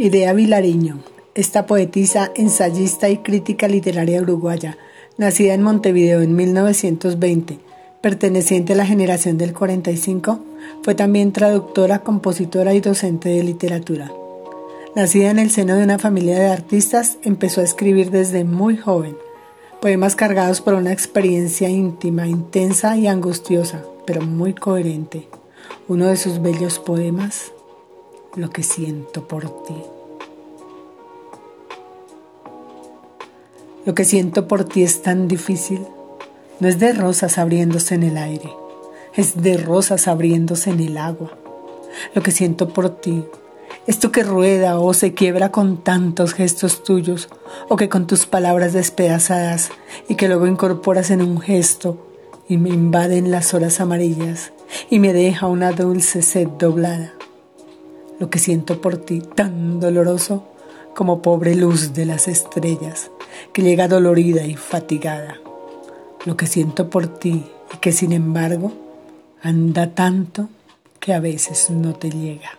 Idea Vilariño, esta poetisa, ensayista y crítica literaria uruguaya, nacida en Montevideo en 1920, perteneciente a la generación del 45, fue también traductora, compositora y docente de literatura. Nacida en el seno de una familia de artistas, empezó a escribir desde muy joven, poemas cargados por una experiencia íntima, intensa y angustiosa, pero muy coherente. Uno de sus bellos poemas, Lo que siento por ti. Lo que siento por ti es tan difícil. No es de rosas abriéndose en el aire, es de rosas abriéndose en el agua. Lo que siento por ti, esto que rueda o se quiebra con tantos gestos tuyos, o que con tus palabras despedazadas y que luego incorporas en un gesto y me invaden las horas amarillas y me deja una dulce sed doblada. Lo que siento por ti, tan doloroso como pobre luz de las estrellas, que llega dolorida y fatigada. Lo que siento por ti y que sin embargo anda tanto que a veces no te llega.